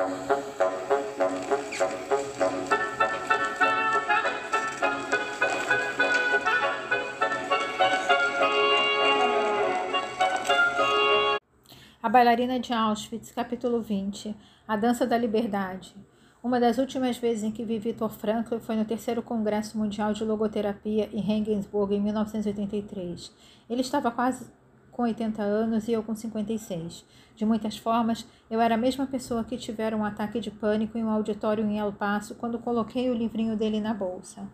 A bailarina de Auschwitz, capítulo 20 A dança da liberdade. Uma das últimas vezes em que vi Viktor Frankl foi no terceiro Congresso Mundial de Logoterapia em Regensburg, em 1983. Ele estava quase com 80 anos e eu com 56. De muitas formas, eu era a mesma pessoa que tivera um ataque de pânico em um auditório em El Paso quando coloquei o livrinho dele na bolsa.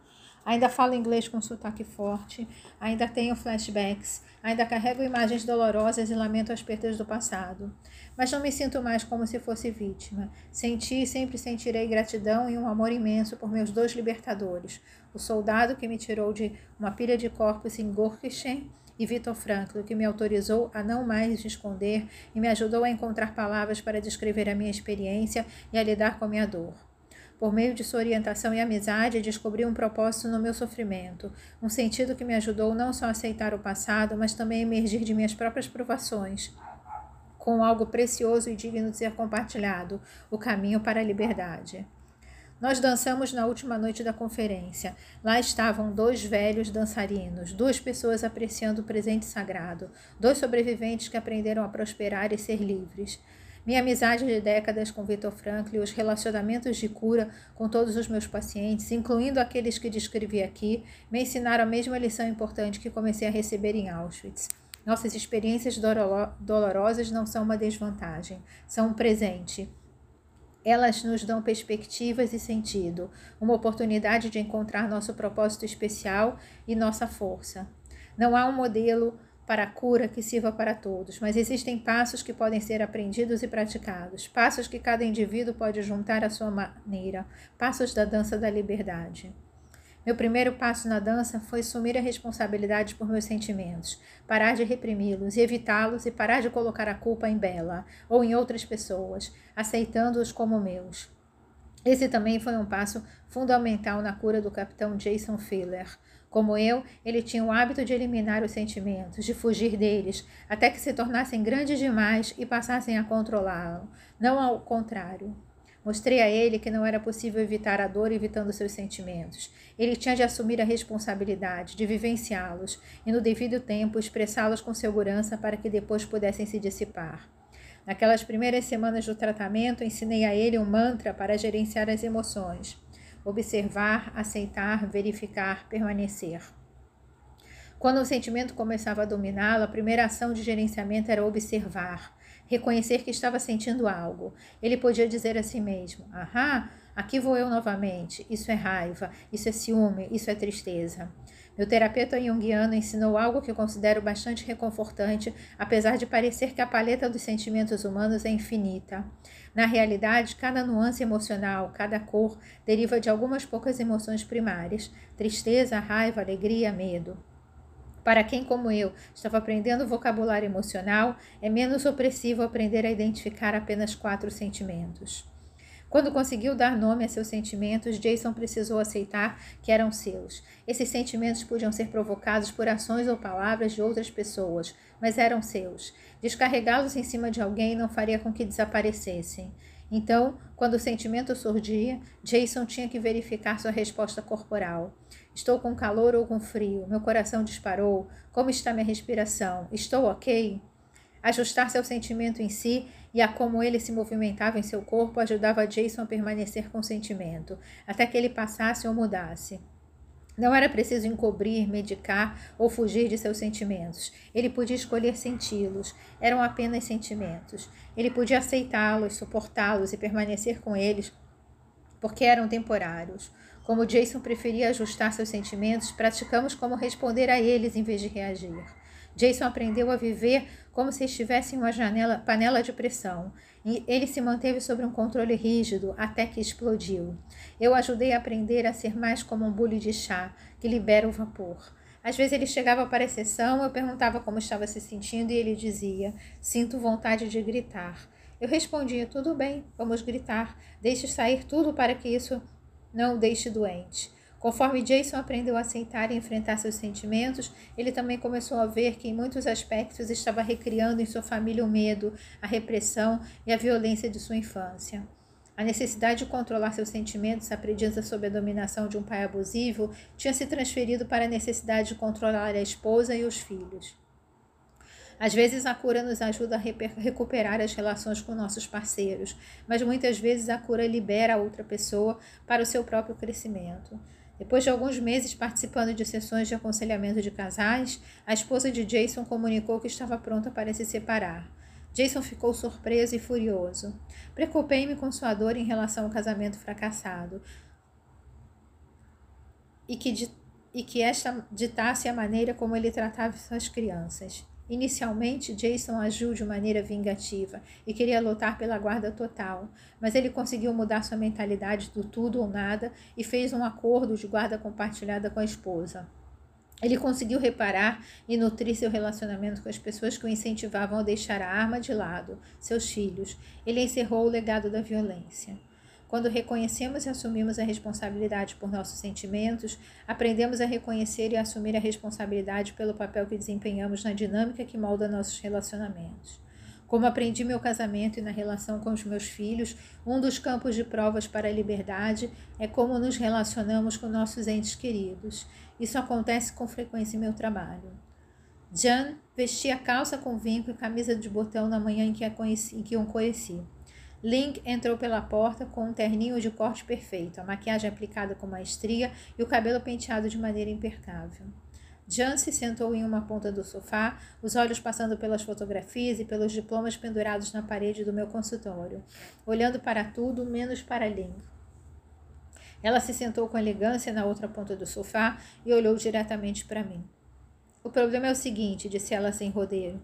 Ainda falo inglês com sotaque forte, ainda tenho flashbacks, ainda carrego imagens dolorosas e lamento as perdas do passado. Mas não me sinto mais como se fosse vítima. Senti e sempre sentirei gratidão e um amor imenso por meus dois libertadores: o soldado que me tirou de uma pilha de corpos em Gorkischen e Vitor Frankl, que me autorizou a não mais esconder e me ajudou a encontrar palavras para descrever a minha experiência e a lidar com a minha dor. Por meio de sua orientação e amizade, descobri um propósito no meu sofrimento, um sentido que me ajudou não só a aceitar o passado, mas também a emergir de minhas próprias provações, com algo precioso e digno de ser compartilhado o caminho para a liberdade. Nós dançamos na última noite da conferência. Lá estavam dois velhos dançarinos, duas pessoas apreciando o presente sagrado, dois sobreviventes que aprenderam a prosperar e ser livres. Minha amizade de décadas com Vitor Frankl e os relacionamentos de cura com todos os meus pacientes, incluindo aqueles que descrevi aqui, me ensinaram a mesma lição importante que comecei a receber em Auschwitz. Nossas experiências dolorosas não são uma desvantagem, são um presente. Elas nos dão perspectivas e sentido, uma oportunidade de encontrar nosso propósito especial e nossa força. Não há um modelo para a cura que sirva para todos, mas existem passos que podem ser aprendidos e praticados, passos que cada indivíduo pode juntar à sua maneira, passos da dança da liberdade. Meu primeiro passo na dança foi assumir a responsabilidade por meus sentimentos, parar de reprimi-los e evitá-los e parar de colocar a culpa em Bela ou em outras pessoas, aceitando-os como meus. Esse também foi um passo fundamental na cura do capitão Jason Filler, como eu, ele tinha o hábito de eliminar os sentimentos, de fugir deles, até que se tornassem grandes demais e passassem a controlá-lo, não ao contrário. Mostrei a ele que não era possível evitar a dor evitando seus sentimentos. Ele tinha de assumir a responsabilidade, de vivenciá-los e, no devido tempo, expressá-los com segurança para que depois pudessem se dissipar. Naquelas primeiras semanas do tratamento, ensinei a ele um mantra para gerenciar as emoções observar, aceitar, verificar, permanecer. Quando o sentimento começava a dominá-lo, a primeira ação de gerenciamento era observar, reconhecer que estava sentindo algo. Ele podia dizer a si mesmo: Ahá, aqui vou eu novamente. Isso é raiva, isso é ciúme, isso é tristeza. Meu terapeuta junguiano ensinou algo que considero bastante reconfortante, apesar de parecer que a paleta dos sentimentos humanos é infinita. Na realidade, cada nuance emocional, cada cor, deriva de algumas poucas emoções primárias: tristeza, raiva, alegria, medo. Para quem, como eu, estava aprendendo vocabulário emocional, é menos opressivo aprender a identificar apenas quatro sentimentos. Quando conseguiu dar nome a seus sentimentos, Jason precisou aceitar que eram seus. Esses sentimentos podiam ser provocados por ações ou palavras de outras pessoas, mas eram seus. Descarregá-los em cima de alguém não faria com que desaparecessem. Então, quando o sentimento surgia, Jason tinha que verificar sua resposta corporal. Estou com calor ou com frio? Meu coração disparou? Como está minha respiração? Estou ok? Ajustar-se ao sentimento em si e a como ele se movimentava em seu corpo ajudava Jason a permanecer com o sentimento, até que ele passasse ou mudasse. Não era preciso encobrir, medicar ou fugir de seus sentimentos. Ele podia escolher senti-los. Eram apenas sentimentos. Ele podia aceitá-los, suportá-los e permanecer com eles, porque eram temporários. Como Jason preferia ajustar seus sentimentos, praticamos como responder a eles em vez de reagir. Jason aprendeu a viver como se estivesse em uma janela, panela de pressão. E ele se manteve sob um controle rígido até que explodiu. Eu ajudei a aprender a ser mais como um bule de chá, que libera o vapor. Às vezes ele chegava para a sessão, eu perguntava como estava se sentindo e ele dizia: Sinto vontade de gritar. Eu respondia: Tudo bem, vamos gritar. Deixe sair tudo para que isso não o deixe doente. Conforme Jason aprendeu a aceitar e enfrentar seus sentimentos, ele também começou a ver que, em muitos aspectos, estava recriando em sua família o medo, a repressão e a violência de sua infância. A necessidade de controlar seus sentimentos, aprendida sob a dominação de um pai abusivo, tinha se transferido para a necessidade de controlar a esposa e os filhos. Às vezes a cura nos ajuda a recuperar as relações com nossos parceiros, mas muitas vezes a cura libera a outra pessoa para o seu próprio crescimento. Depois de alguns meses participando de sessões de aconselhamento de casais, a esposa de Jason comunicou que estava pronta para se separar. Jason ficou surpreso e furioso. Preocupei-me com sua dor em relação ao casamento fracassado e que, e que esta ditasse a maneira como ele tratava suas crianças. Inicialmente, Jason agiu de maneira vingativa e queria lutar pela guarda total, mas ele conseguiu mudar sua mentalidade do tudo ou nada e fez um acordo de guarda compartilhada com a esposa. Ele conseguiu reparar e nutrir seu relacionamento com as pessoas que o incentivavam a deixar a arma de lado, seus filhos. Ele encerrou o legado da violência. Quando reconhecemos e assumimos a responsabilidade por nossos sentimentos, aprendemos a reconhecer e assumir a responsabilidade pelo papel que desempenhamos na dinâmica que molda nossos relacionamentos. Como aprendi meu casamento e na relação com os meus filhos, um dos campos de provas para a liberdade é como nos relacionamos com nossos entes queridos. Isso acontece com frequência em meu trabalho. Jan vestia calça com vinco e camisa de botão na manhã em que, conheci, em que o conheci. Link entrou pela porta com um terninho de corte perfeito, a maquiagem aplicada com maestria e o cabelo penteado de maneira impecável. Jan se sentou em uma ponta do sofá, os olhos passando pelas fotografias e pelos diplomas pendurados na parede do meu consultório, olhando para tudo menos para Link. Ela se sentou com elegância na outra ponta do sofá e olhou diretamente para mim. O problema é o seguinte, disse ela sem rodeios.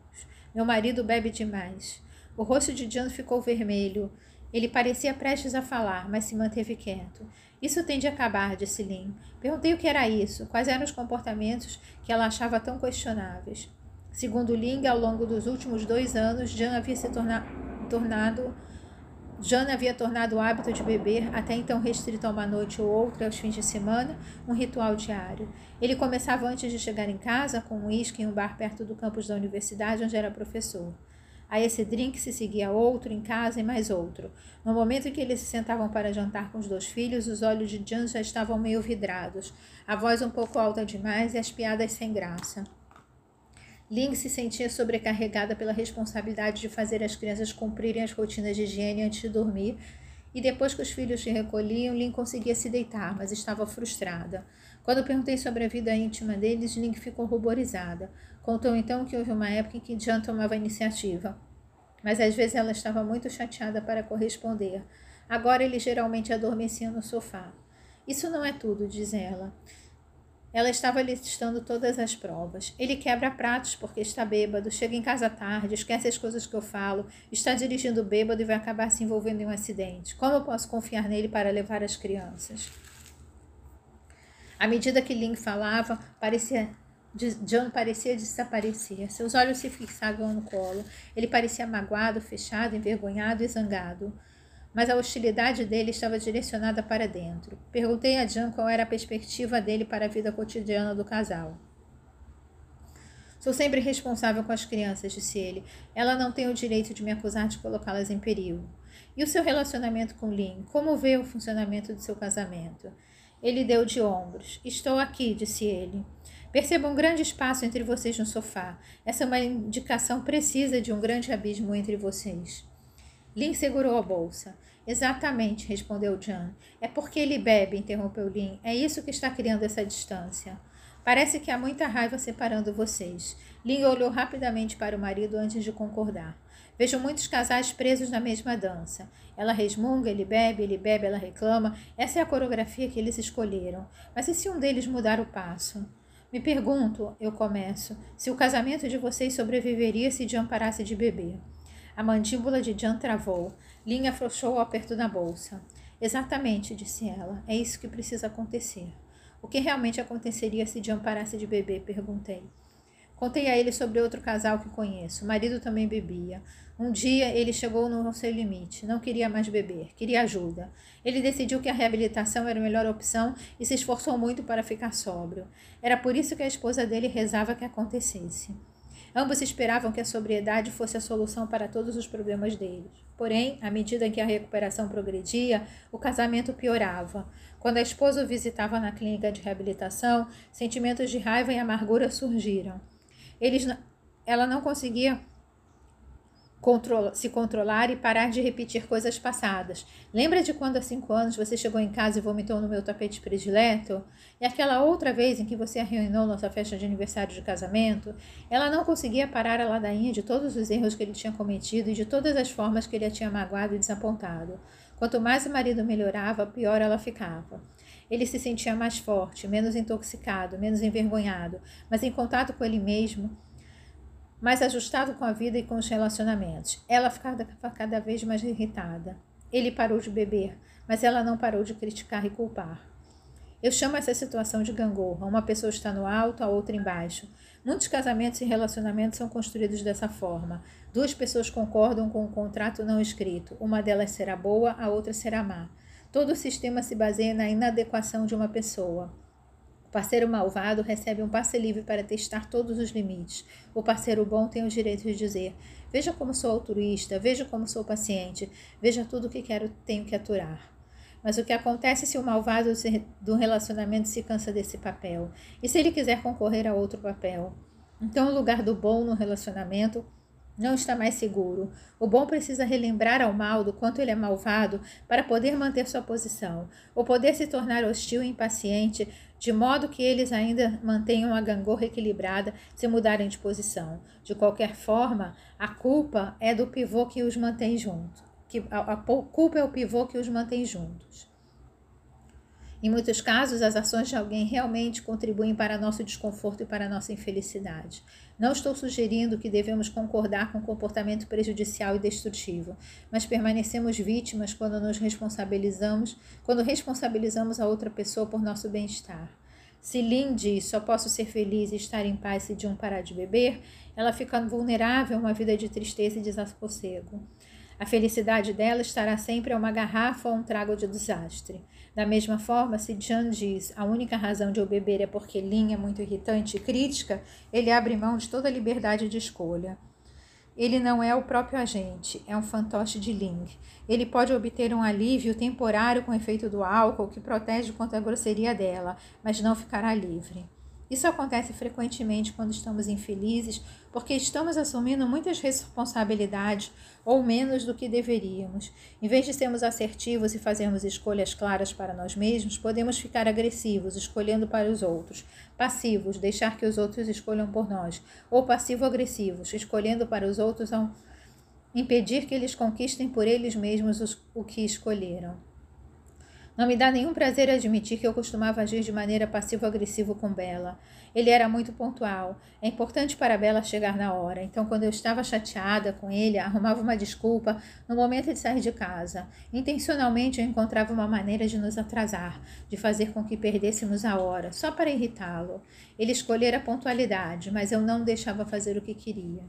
Meu marido bebe demais. O rosto de John ficou vermelho. Ele parecia prestes a falar, mas se manteve quieto. Isso tem de acabar, disse Lynn. Perguntei o que era isso, quais eram os comportamentos que ela achava tão questionáveis. Segundo Ling, ao longo dos últimos dois anos, Jan havia se torna tornado Jan havia tornado o hábito de beber, até então restrito a uma noite ou outra aos fins de semana, um ritual diário. Ele começava antes de chegar em casa, com um uísque em um bar perto do campus da universidade onde era professor. A esse drink se seguia outro em casa e mais outro. No momento em que eles se sentavam para jantar com os dois filhos, os olhos de Jan já estavam meio vidrados, a voz um pouco alta demais e as piadas sem graça. Ling se sentia sobrecarregada pela responsabilidade de fazer as crianças cumprirem as rotinas de higiene antes de dormir, e depois que os filhos se recolhiam, Ling conseguia se deitar, mas estava frustrada. Quando perguntei sobre a vida íntima deles, Ling ficou ruborizada. Contou então que houve uma época em que Jan tomava iniciativa, mas às vezes ela estava muito chateada para corresponder. Agora ele geralmente adormecia no sofá. Isso não é tudo, diz ela. Ela estava listando todas as provas. Ele quebra pratos porque está bêbado, chega em casa tarde, esquece as coisas que eu falo, está dirigindo bêbado e vai acabar se envolvendo em um acidente. Como eu posso confiar nele para levar as crianças? À medida que Ling falava, parecia John parecia desaparecer. Seus olhos se fixavam no colo. Ele parecia magoado, fechado, envergonhado e zangado. Mas a hostilidade dele estava direcionada para dentro. Perguntei a John qual era a perspectiva dele para a vida cotidiana do casal. Sou sempre responsável com as crianças, disse ele. Ela não tem o direito de me acusar de colocá-las em perigo. E o seu relacionamento com Lynn? Como vê o funcionamento do seu casamento? Ele deu de ombros. Estou aqui, disse ele. Perceba um grande espaço entre vocês no sofá. Essa é uma indicação precisa de um grande abismo entre vocês. Lin segurou a bolsa. Exatamente, respondeu Jan. É porque ele bebe, interrompeu Lin. É isso que está criando essa distância. Parece que há muita raiva separando vocês. Lin olhou rapidamente para o marido antes de concordar. Vejo muitos casais presos na mesma dança. Ela resmunga, ele bebe, ele bebe, ela reclama. Essa é a coreografia que eles escolheram. Mas e se um deles mudar o passo? Me pergunto, eu começo, se o casamento de vocês sobreviveria se Jan parasse de beber. A mandíbula de Jan travou. Linha afrouxou o aperto na bolsa. Exatamente, disse ela. É isso que precisa acontecer. O que realmente aconteceria se Jan parasse de beber? Perguntei. Contei a ele sobre outro casal que conheço. O marido também bebia. Um dia ele chegou no seu limite, não queria mais beber, queria ajuda. Ele decidiu que a reabilitação era a melhor opção e se esforçou muito para ficar sóbrio. Era por isso que a esposa dele rezava que acontecesse. Ambos esperavam que a sobriedade fosse a solução para todos os problemas deles. Porém, à medida que a recuperação progredia, o casamento piorava. Quando a esposa o visitava na clínica de reabilitação, sentimentos de raiva e amargura surgiram. Eles, ela não conseguia se controlar e parar de repetir coisas passadas. Lembra de quando há cinco anos você chegou em casa e vomitou no meu tapete predileto? E aquela outra vez em que você arruinou nossa festa de aniversário de casamento? Ela não conseguia parar a ladainha de todos os erros que ele tinha cometido e de todas as formas que ele a tinha magoado e desapontado. Quanto mais o marido melhorava, pior ela ficava. Ele se sentia mais forte, menos intoxicado, menos envergonhado, mas em contato com ele mesmo, mais ajustado com a vida e com os relacionamentos. Ela ficava cada vez mais irritada. Ele parou de beber, mas ela não parou de criticar e culpar. Eu chamo essa situação de gangorra. Uma pessoa está no alto, a outra embaixo. Muitos casamentos e relacionamentos são construídos dessa forma. Duas pessoas concordam com um contrato não escrito. Uma delas será boa, a outra será má. Todo o sistema se baseia na inadequação de uma pessoa. Parceiro malvado recebe um passe livre para testar todos os limites. O parceiro bom tem o direito de dizer: Veja como sou altruísta, veja como sou paciente, veja tudo o que quero, tenho que aturar. Mas o que acontece se o malvado do relacionamento se cansa desse papel? E se ele quiser concorrer a outro papel? Então, o lugar do bom no relacionamento não está mais seguro. O bom precisa relembrar ao mal do quanto ele é malvado para poder manter sua posição, ou poder se tornar hostil e impaciente, de modo que eles ainda mantenham a gangorra equilibrada se mudarem de posição. De qualquer forma, a culpa é do pivô que os mantém juntos. Que a, a culpa é o pivô que os mantém juntos. Em muitos casos, as ações de alguém realmente contribuem para nosso desconforto e para nossa infelicidade. Não estou sugerindo que devemos concordar com comportamento prejudicial e destrutivo, mas permanecemos vítimas quando nos responsabilizamos, quando responsabilizamos a outra pessoa por nosso bem-estar. Se Lynn diz só posso ser feliz e estar em paz se um parar de beber, ela fica vulnerável a uma vida de tristeza e desassossego. A felicidade dela estará sempre a uma garrafa ou um trago de desastre. Da mesma forma, se John diz a única razão de eu beber é porque Lin é muito irritante e crítica, ele abre mão de toda a liberdade de escolha. Ele não é o próprio agente, é um fantoche de Ling. Ele pode obter um alívio temporário com efeito do álcool que protege contra a grosseria dela, mas não ficará livre. Isso acontece frequentemente quando estamos infelizes, porque estamos assumindo muitas responsabilidades ou menos do que deveríamos. Em vez de sermos assertivos e fazermos escolhas claras para nós mesmos, podemos ficar agressivos, escolhendo para os outros, passivos, deixar que os outros escolham por nós, ou passivo-agressivos, escolhendo para os outros, impedir que eles conquistem por eles mesmos o que escolheram. Não me dá nenhum prazer admitir que eu costumava agir de maneira passivo-agressiva com Bela. Ele era muito pontual. É importante para Bela chegar na hora. Então, quando eu estava chateada com ele, arrumava uma desculpa no momento de sair de casa. Intencionalmente eu encontrava uma maneira de nos atrasar, de fazer com que perdêssemos a hora, só para irritá-lo. Ele escolhera a pontualidade, mas eu não deixava fazer o que queria.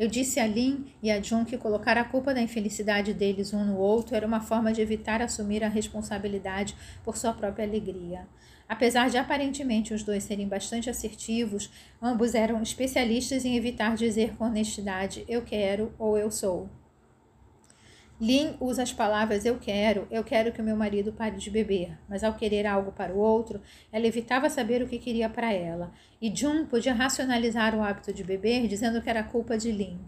Eu disse a Lin e a Jun que colocar a culpa da infelicidade deles um no outro era uma forma de evitar assumir a responsabilidade por sua própria alegria. Apesar de aparentemente os dois serem bastante assertivos, ambos eram especialistas em evitar dizer com honestidade eu quero ou eu sou. Lin usa as palavras eu quero, eu quero que o meu marido pare de beber, mas ao querer algo para o outro, ela evitava saber o que queria para ela, e Jun podia racionalizar o hábito de beber dizendo que era culpa de Lin,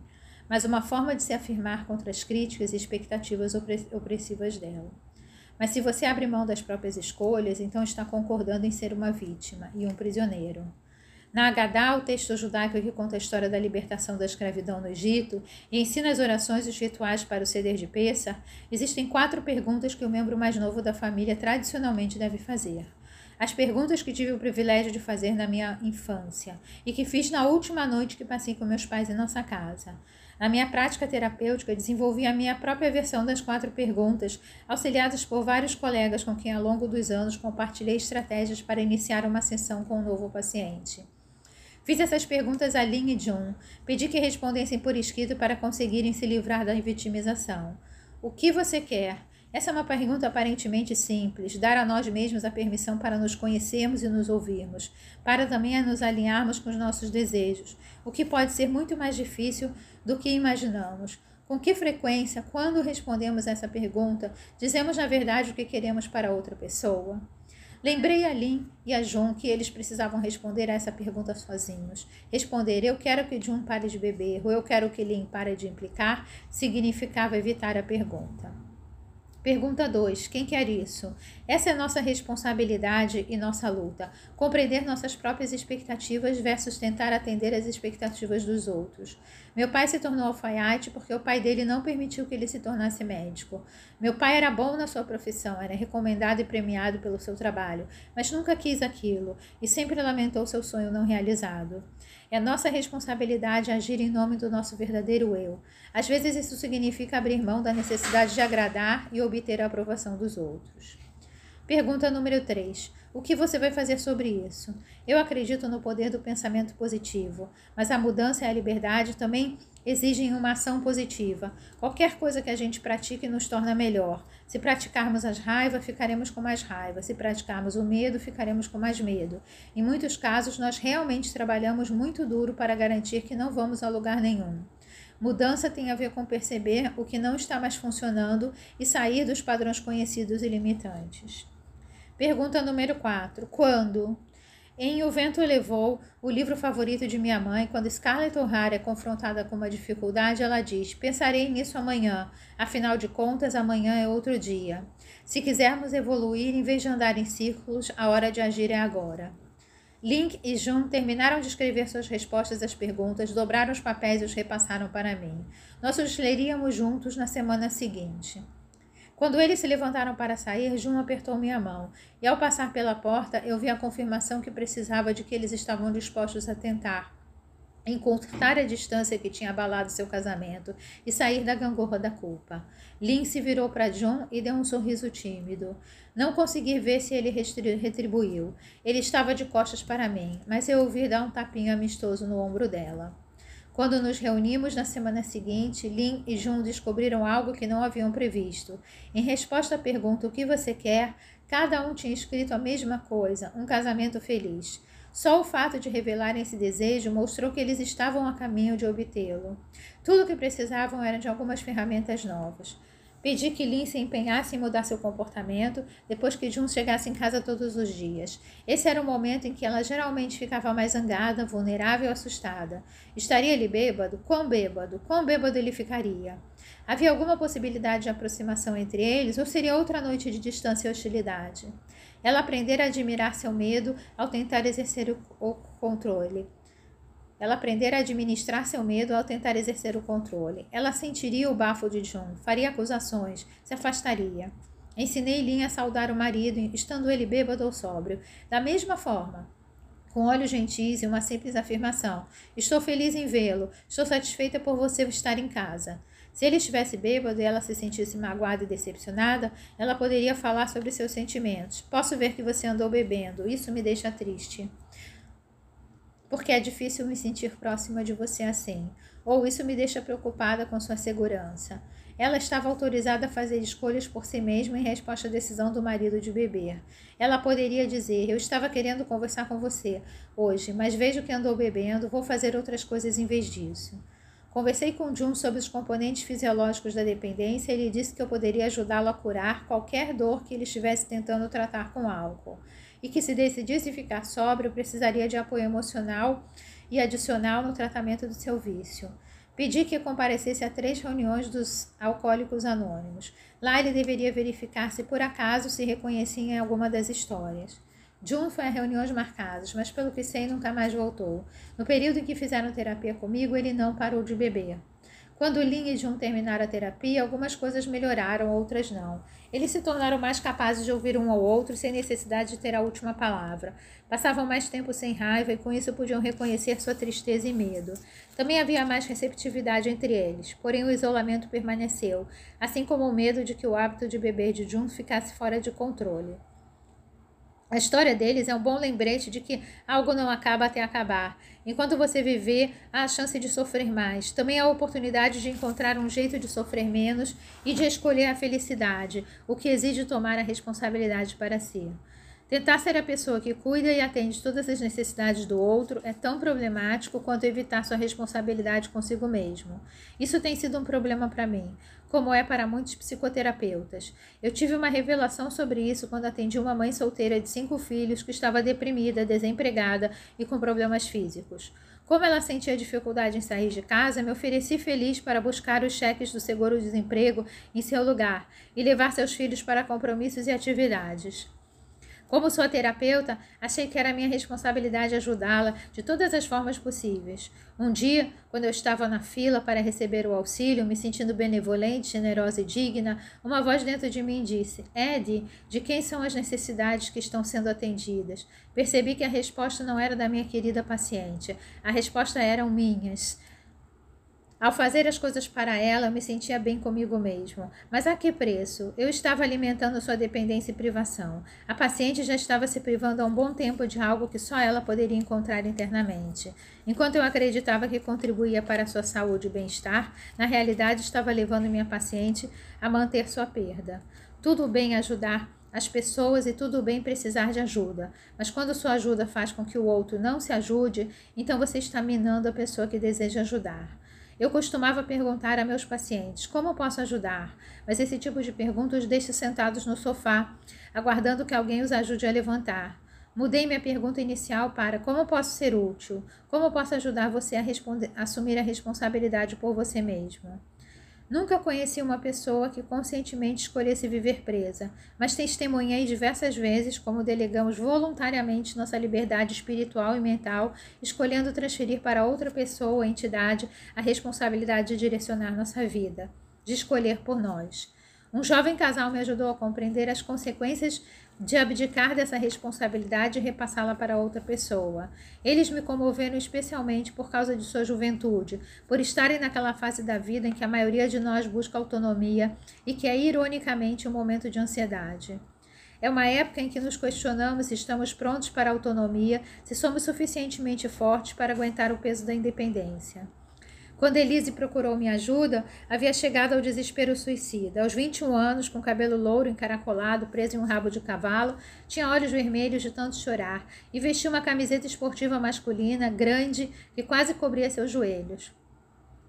mas uma forma de se afirmar contra as críticas e expectativas opressivas dela. Mas se você abre mão das próprias escolhas, então está concordando em ser uma vítima e um prisioneiro. Na Agadá, o texto judaico que conta a história da libertação da escravidão no Egito e ensina as orações e os rituais para o ceder de Pessah, existem quatro perguntas que o membro mais novo da família tradicionalmente deve fazer. As perguntas que tive o privilégio de fazer na minha infância e que fiz na última noite que passei com meus pais em nossa casa. Na minha prática terapêutica, desenvolvi a minha própria versão das quatro perguntas, auxiliadas por vários colegas com quem, ao longo dos anos, compartilhei estratégias para iniciar uma sessão com um novo paciente. Fiz essas perguntas a Lin e John. Pedi que respondessem por escrito para conseguirem se livrar da vitimização. O que você quer? Essa é uma pergunta aparentemente simples, dar a nós mesmos a permissão para nos conhecermos e nos ouvirmos, para também nos alinharmos com os nossos desejos, o que pode ser muito mais difícil do que imaginamos. Com que frequência, quando respondemos essa pergunta, dizemos na verdade o que queremos para outra pessoa? Lembrei a Lin e a Jun que eles precisavam responder a essa pergunta sozinhos. Responder eu quero que Jun pare de beber ou eu quero que Lin pare de implicar significava evitar a pergunta. Pergunta 2. Quem quer isso? Essa é nossa responsabilidade e nossa luta. Compreender nossas próprias expectativas versus tentar atender as expectativas dos outros. Meu pai se tornou alfaiate porque o pai dele não permitiu que ele se tornasse médico. Meu pai era bom na sua profissão, era recomendado e premiado pelo seu trabalho, mas nunca quis aquilo e sempre lamentou seu sonho não realizado. É nossa responsabilidade agir em nome do nosso verdadeiro eu. Às vezes isso significa abrir mão da necessidade de agradar e obter a aprovação dos outros. Pergunta número 3. O que você vai fazer sobre isso? Eu acredito no poder do pensamento positivo, mas a mudança e a liberdade também exigem uma ação positiva. Qualquer coisa que a gente pratique nos torna melhor. Se praticarmos as raivas, ficaremos com mais raiva. Se praticarmos o medo, ficaremos com mais medo. Em muitos casos, nós realmente trabalhamos muito duro para garantir que não vamos a lugar nenhum. Mudança tem a ver com perceber o que não está mais funcionando e sair dos padrões conhecidos e limitantes. Pergunta número 4. Quando? Em O Vento Levou, o livro favorito de minha mãe, quando Scarlett O'Hara é confrontada com uma dificuldade, ela diz: Pensarei nisso amanhã, afinal de contas, amanhã é outro dia. Se quisermos evoluir, em vez de andar em círculos, a hora de agir é agora. Link e Jun terminaram de escrever suas respostas às perguntas, dobraram os papéis e os repassaram para mim. Nós os leríamos juntos na semana seguinte. Quando eles se levantaram para sair, Jun apertou minha mão, e ao passar pela porta, eu vi a confirmação que precisava de que eles estavam dispostos a tentar encurtar a distância que tinha abalado seu casamento e sair da gangorra da culpa. Lin se virou para John e deu um sorriso tímido. Não consegui ver se ele retribuiu. Ele estava de costas para mim, mas eu ouvi dar um tapinho amistoso no ombro dela. Quando nos reunimos na semana seguinte, Lin e Jun descobriram algo que não haviam previsto. Em resposta à pergunta o que você quer, cada um tinha escrito a mesma coisa: um casamento feliz. Só o fato de revelarem esse desejo mostrou que eles estavam a caminho de obtê-lo. Tudo o que precisavam era de algumas ferramentas novas. Pedi que Lin se empenhasse em mudar seu comportamento depois que Jun chegasse em casa todos os dias. Esse era o momento em que ela geralmente ficava mais zangada, vulnerável e assustada. Estaria ele bêbado? Quão bêbado? Quão bêbado ele ficaria? Havia alguma possibilidade de aproximação entre eles ou seria outra noite de distância e hostilidade? Ela aprendera a admirar seu medo ao tentar exercer o controle. Ela aprendera a administrar seu medo ao tentar exercer o controle. Ela sentiria o bafo de John, faria acusações, se afastaria. Ensinei Lin a saudar o marido, estando ele bêbado ou sóbrio. Da mesma forma, com olhos gentis e uma simples afirmação: Estou feliz em vê-lo, estou satisfeita por você estar em casa. Se ele estivesse bêbado e ela se sentisse magoada e decepcionada, ela poderia falar sobre seus sentimentos. Posso ver que você andou bebendo, isso me deixa triste porque é difícil me sentir próxima de você assim, ou isso me deixa preocupada com sua segurança. Ela estava autorizada a fazer escolhas por si mesma em resposta à decisão do marido de beber. Ela poderia dizer: Eu estava querendo conversar com você hoje, mas vejo que andou bebendo, vou fazer outras coisas em vez disso. Conversei com Jun sobre os componentes fisiológicos da dependência e ele disse que eu poderia ajudá-lo a curar qualquer dor que ele estivesse tentando tratar com álcool e que, se decidisse ficar sóbrio, precisaria de apoio emocional e adicional no tratamento do seu vício. Pedi que comparecesse a três reuniões dos alcoólicos anônimos. Lá ele deveria verificar se por acaso se reconhecia em alguma das histórias. June foi a reuniões marcadas, mas pelo que sei nunca mais voltou. No período em que fizeram terapia comigo, ele não parou de beber. Quando Lin e Jun terminaram a terapia, algumas coisas melhoraram, outras não. Eles se tornaram mais capazes de ouvir um ao outro sem necessidade de ter a última palavra. Passavam mais tempo sem raiva e com isso podiam reconhecer sua tristeza e medo. Também havia mais receptividade entre eles, porém o isolamento permaneceu, assim como o medo de que o hábito de beber de Jun ficasse fora de controle. A história deles é um bom lembrete de que algo não acaba até acabar. Enquanto você viver, há a chance de sofrer mais. Também há a oportunidade de encontrar um jeito de sofrer menos e de escolher a felicidade, o que exige tomar a responsabilidade para si. Tentar ser a pessoa que cuida e atende todas as necessidades do outro é tão problemático quanto evitar sua responsabilidade consigo mesmo. Isso tem sido um problema para mim, como é para muitos psicoterapeutas. Eu tive uma revelação sobre isso quando atendi uma mãe solteira de cinco filhos que estava deprimida, desempregada e com problemas físicos. Como ela sentia dificuldade em sair de casa, me ofereci feliz para buscar os cheques do seguro-desemprego em seu lugar e levar seus filhos para compromissos e atividades. Como sua terapeuta, achei que era minha responsabilidade ajudá-la de todas as formas possíveis. Um dia, quando eu estava na fila para receber o auxílio, me sentindo benevolente, generosa e digna, uma voz dentro de mim disse: Ed, de quem são as necessidades que estão sendo atendidas? Percebi que a resposta não era da minha querida paciente, a resposta eram minhas. Ao fazer as coisas para ela, eu me sentia bem comigo mesmo. Mas a que preço? Eu estava alimentando sua dependência e privação. A paciente já estava se privando há um bom tempo de algo que só ela poderia encontrar internamente. Enquanto eu acreditava que contribuía para sua saúde e bem-estar, na realidade estava levando minha paciente a manter sua perda. Tudo bem ajudar as pessoas e tudo bem precisar de ajuda, mas quando sua ajuda faz com que o outro não se ajude, então você está minando a pessoa que deseja ajudar. Eu costumava perguntar a meus pacientes como posso ajudar, mas esse tipo de pergunta os deixa sentados no sofá, aguardando que alguém os ajude a levantar. Mudei minha pergunta inicial para como posso ser útil? Como posso ajudar você a, a assumir a responsabilidade por você mesmo? Nunca conheci uma pessoa que conscientemente escolhesse viver presa, mas testemunhei diversas vezes como delegamos voluntariamente nossa liberdade espiritual e mental, escolhendo transferir para outra pessoa ou entidade a responsabilidade de direcionar nossa vida, de escolher por nós. Um jovem casal me ajudou a compreender as consequências de abdicar dessa responsabilidade e repassá-la para outra pessoa. Eles me comoveram especialmente por causa de sua juventude, por estarem naquela fase da vida em que a maioria de nós busca autonomia e que é ironicamente um momento de ansiedade. É uma época em que nos questionamos se estamos prontos para a autonomia, se somos suficientemente fortes para aguentar o peso da independência. Quando Elise procurou minha ajuda, havia chegado ao desespero suicida. Aos 21 anos, com cabelo louro encaracolado, preso em um rabo de cavalo, tinha olhos vermelhos de tanto chorar e vestia uma camiseta esportiva masculina grande que quase cobria seus joelhos.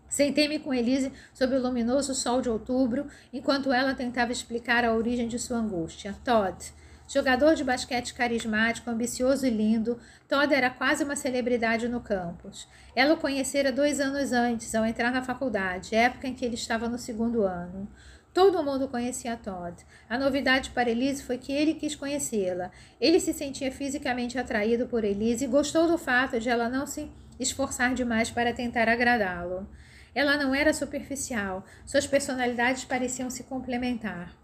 Sentei-me com Elise sob o luminoso sol de outubro, enquanto ela tentava explicar a origem de sua angústia. Todd, Jogador de basquete carismático, ambicioso e lindo, Todd era quase uma celebridade no campus. Ela o conhecera dois anos antes, ao entrar na faculdade, época em que ele estava no segundo ano. Todo mundo conhecia Todd. A novidade para Elise foi que ele quis conhecê-la. Ele se sentia fisicamente atraído por Elise e gostou do fato de ela não se esforçar demais para tentar agradá-lo. Ela não era superficial, suas personalidades pareciam se complementar.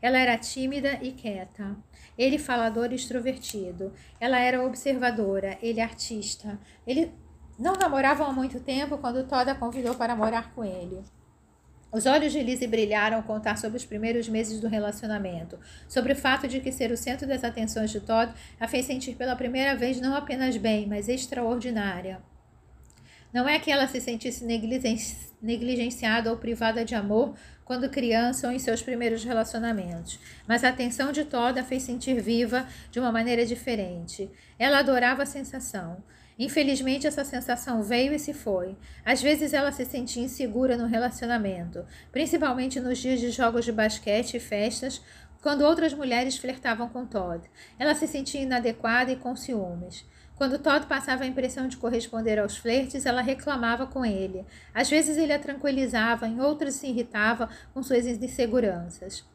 Ela era tímida e quieta. Ele falador e extrovertido. Ela era observadora, ele artista. Ele não namoravam há muito tempo quando Todd a convidou para morar com ele. Os olhos de Lizzie brilharam ao contar sobre os primeiros meses do relacionamento, sobre o fato de que ser o centro das atenções de Todd a fez sentir pela primeira vez não apenas bem, mas extraordinária. Não é que ela se sentisse negligenciada ou privada de amor quando criança ou em seus primeiros relacionamentos, mas a atenção de Todd a fez sentir viva de uma maneira diferente. Ela adorava a sensação. Infelizmente, essa sensação veio e se foi. Às vezes, ela se sentia insegura no relacionamento, principalmente nos dias de jogos de basquete e festas, quando outras mulheres flertavam com Todd. Ela se sentia inadequada e com ciúmes. Quando Todd passava a impressão de corresponder aos flertes, ela reclamava com ele. Às vezes ele a tranquilizava, em outras se irritava com suas inseguranças.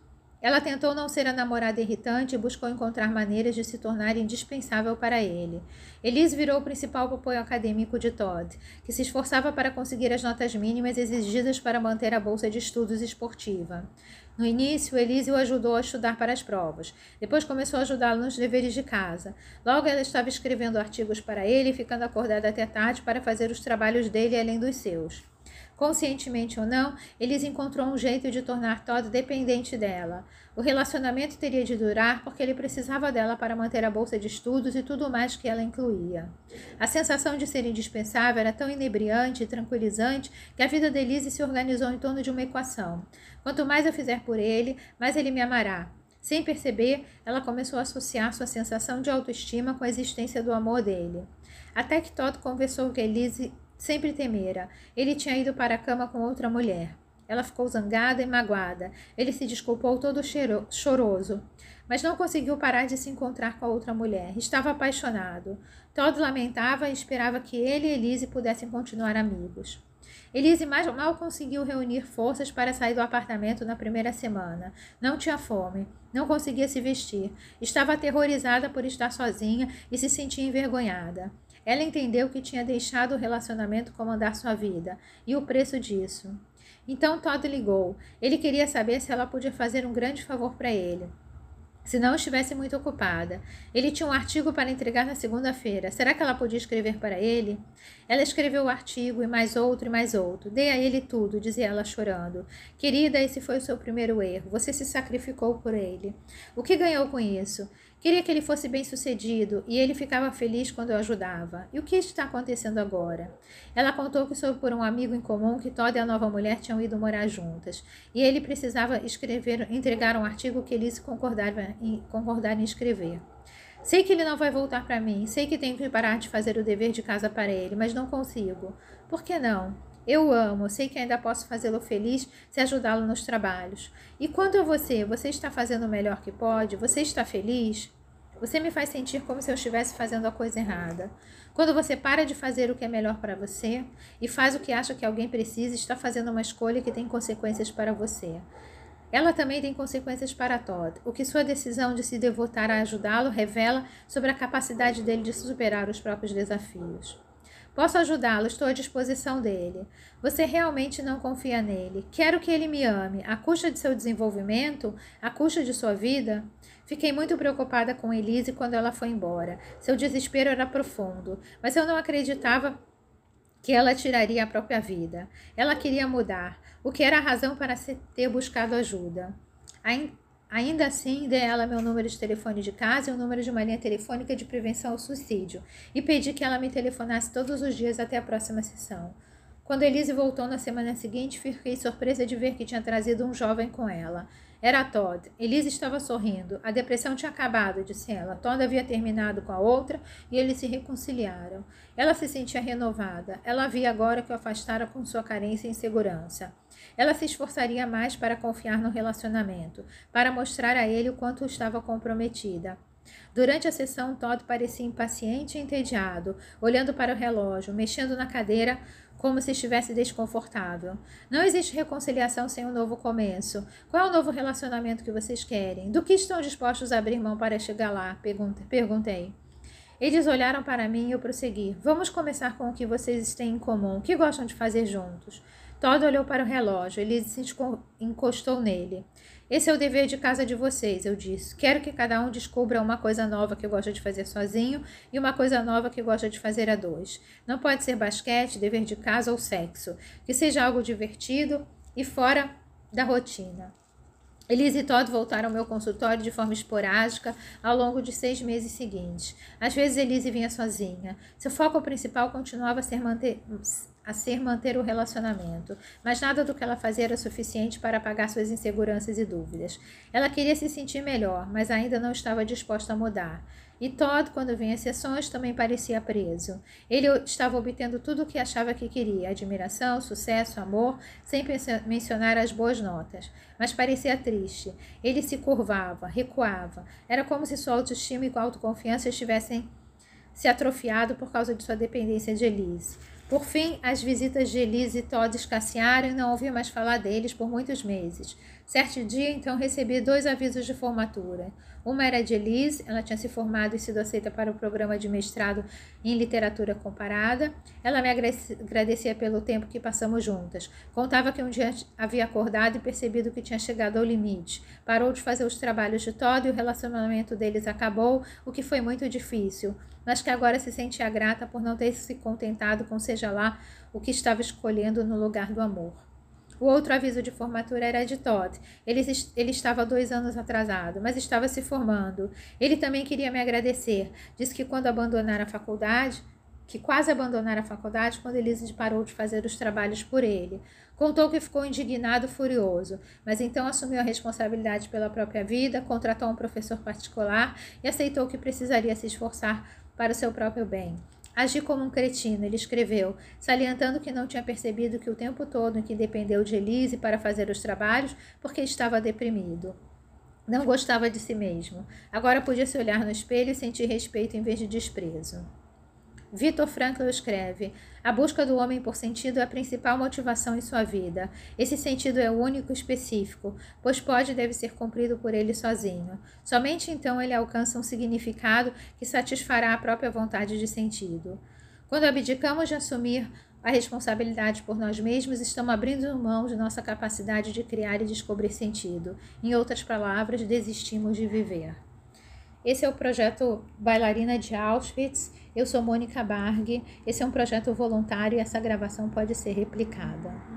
Ela tentou não ser a namorada irritante e buscou encontrar maneiras de se tornar indispensável para ele. Elise virou o principal apoio acadêmico de Todd, que se esforçava para conseguir as notas mínimas exigidas para manter a bolsa de estudos esportiva. No início, Elise o ajudou a estudar para as provas. Depois começou a ajudá-lo nos deveres de casa. Logo, ela estava escrevendo artigos para ele e ficando acordada até tarde para fazer os trabalhos dele além dos seus. Conscientemente ou não, Elise encontrou um jeito de tornar Todd dependente dela. O relacionamento teria de durar porque ele precisava dela para manter a bolsa de estudos e tudo mais que ela incluía. A sensação de ser indispensável era tão inebriante e tranquilizante que a vida de Elise se organizou em torno de uma equação. Quanto mais eu fizer por ele, mais ele me amará. Sem perceber, ela começou a associar sua sensação de autoestima com a existência do amor dele. Até que Todd conversou que Elise sempre temera. Ele tinha ido para a cama com outra mulher. Ela ficou zangada e magoada. Ele se desculpou todo choroso, mas não conseguiu parar de se encontrar com a outra mulher. Estava apaixonado. Todd lamentava e esperava que ele e Elise pudessem continuar amigos. Elise mal conseguiu reunir forças para sair do apartamento na primeira semana. Não tinha fome, não conseguia se vestir, estava aterrorizada por estar sozinha e se sentia envergonhada. Ela entendeu que tinha deixado o relacionamento comandar sua vida e o preço disso. Então Todd ligou. Ele queria saber se ela podia fazer um grande favor para ele. Se não estivesse muito ocupada. Ele tinha um artigo para entregar na segunda-feira. Será que ela podia escrever para ele? Ela escreveu o artigo e mais outro e mais outro. Dei a ele tudo, dizia ela chorando. Querida, esse foi o seu primeiro erro. Você se sacrificou por ele. O que ganhou com isso? Queria que ele fosse bem sucedido e ele ficava feliz quando eu ajudava. E o que está acontecendo agora? Ela contou que soube por um amigo em comum que Todd e a nova mulher tinham ido morar juntas. E ele precisava escrever, entregar um artigo que Elise concordava em, concordar em escrever. Sei que ele não vai voltar para mim, sei que tenho que parar de fazer o dever de casa para ele, mas não consigo. Por que não? Eu amo, sei que ainda posso fazê-lo feliz se ajudá-lo nos trabalhos. E quanto a você, você está fazendo o melhor que pode? Você está feliz? Você me faz sentir como se eu estivesse fazendo a coisa errada. Quando você para de fazer o que é melhor para você e faz o que acha que alguém precisa, está fazendo uma escolha que tem consequências para você. Ela também tem consequências para Todd. O que sua decisão de se devotar a ajudá-lo revela sobre a capacidade dele de superar os próprios desafios. Posso ajudá-lo, estou à disposição dele. Você realmente não confia nele. Quero que ele me ame, à custa de seu desenvolvimento, à custa de sua vida. Fiquei muito preocupada com Elise quando ela foi embora. Seu desespero era profundo, mas eu não acreditava que ela tiraria a própria vida. Ela queria mudar, o que era a razão para ter buscado ajuda. Ainda assim, dei a ela meu número de telefone de casa e o número de uma linha telefônica de prevenção ao suicídio e pedi que ela me telefonasse todos os dias até a próxima sessão. Quando Elise voltou na semana seguinte, fiquei surpresa de ver que tinha trazido um jovem com ela. Era Todd. Elise estava sorrindo. A depressão tinha acabado, disse ela. Todd havia terminado com a outra e eles se reconciliaram. Ela se sentia renovada. Ela via agora que o afastara com sua carência e insegurança. Ela se esforçaria mais para confiar no relacionamento, para mostrar a ele o quanto estava comprometida. Durante a sessão, Todd parecia impaciente e entediado, olhando para o relógio, mexendo na cadeira como se estivesse desconfortável. Não existe reconciliação sem um novo começo. Qual é o novo relacionamento que vocês querem? Do que estão dispostos a abrir mão para chegar lá? Perguntei. Eles olharam para mim e eu prossegui. Vamos começar com o que vocês têm em comum. O que gostam de fazer juntos? Todd olhou para o relógio. Ele se encostou nele. Esse é o dever de casa de vocês, eu disse. Quero que cada um descubra uma coisa nova que gosta de fazer sozinho e uma coisa nova que gosta de fazer a dois. Não pode ser basquete, dever de casa ou sexo. Que seja algo divertido e fora da rotina. Elise e Todd voltaram ao meu consultório de forma esporádica ao longo de seis meses seguintes. Às vezes Elise vinha sozinha. Seu foco principal continuava a ser manter a ser manter o relacionamento, mas nada do que ela fazia era suficiente para apagar suas inseguranças e dúvidas. Ela queria se sentir melhor, mas ainda não estava disposta a mudar. E Todd, quando vinha às sessões, também parecia preso. Ele estava obtendo tudo o que achava que queria: admiração, sucesso, amor, sem mencionar as boas notas. Mas parecia triste. Ele se curvava, recuava. Era como se sua autoestima e autoconfiança estivessem se atrofiado por causa de sua dependência de Elise. Por fim, as visitas de Elise e Todd escassearam e não ouvi mais falar deles por muitos meses. Certo dia, então, recebi dois avisos de formatura. Uma era de Elise, ela tinha se formado e sido aceita para o programa de mestrado em literatura comparada. Ela me agradecia pelo tempo que passamos juntas. Contava que um dia havia acordado e percebido que tinha chegado ao limite. Parou de fazer os trabalhos de todo e o relacionamento deles acabou, o que foi muito difícil. Mas que agora se sentia grata por não ter se contentado com seja lá o que estava escolhendo no lugar do amor. O outro aviso de formatura era de Todd. Ele, ele estava dois anos atrasado, mas estava se formando. Ele também queria me agradecer. Disse que quando abandonar a faculdade, que quase abandonar a faculdade quando Elise parou de fazer os trabalhos por ele. Contou que ficou indignado, furioso, mas então assumiu a responsabilidade pela própria vida, contratou um professor particular e aceitou que precisaria se esforçar para o seu próprio bem. Agi como um cretino, ele escreveu, salientando que não tinha percebido que o tempo todo em que dependeu de Elise para fazer os trabalhos, porque estava deprimido. Não gostava de si mesmo. Agora podia se olhar no espelho e sentir respeito em vez de desprezo. Victor Frankl escreve: A busca do homem por sentido é a principal motivação em sua vida. Esse sentido é único e específico, pois pode e deve ser cumprido por ele sozinho. Somente então ele alcança um significado que satisfará a própria vontade de sentido. Quando abdicamos de assumir a responsabilidade por nós mesmos, estamos abrindo mão de nossa capacidade de criar e descobrir sentido. Em outras palavras, desistimos de viver. Esse é o projeto Bailarina de Auschwitz. Eu sou Mônica Barg. Esse é um projeto voluntário e essa gravação pode ser replicada.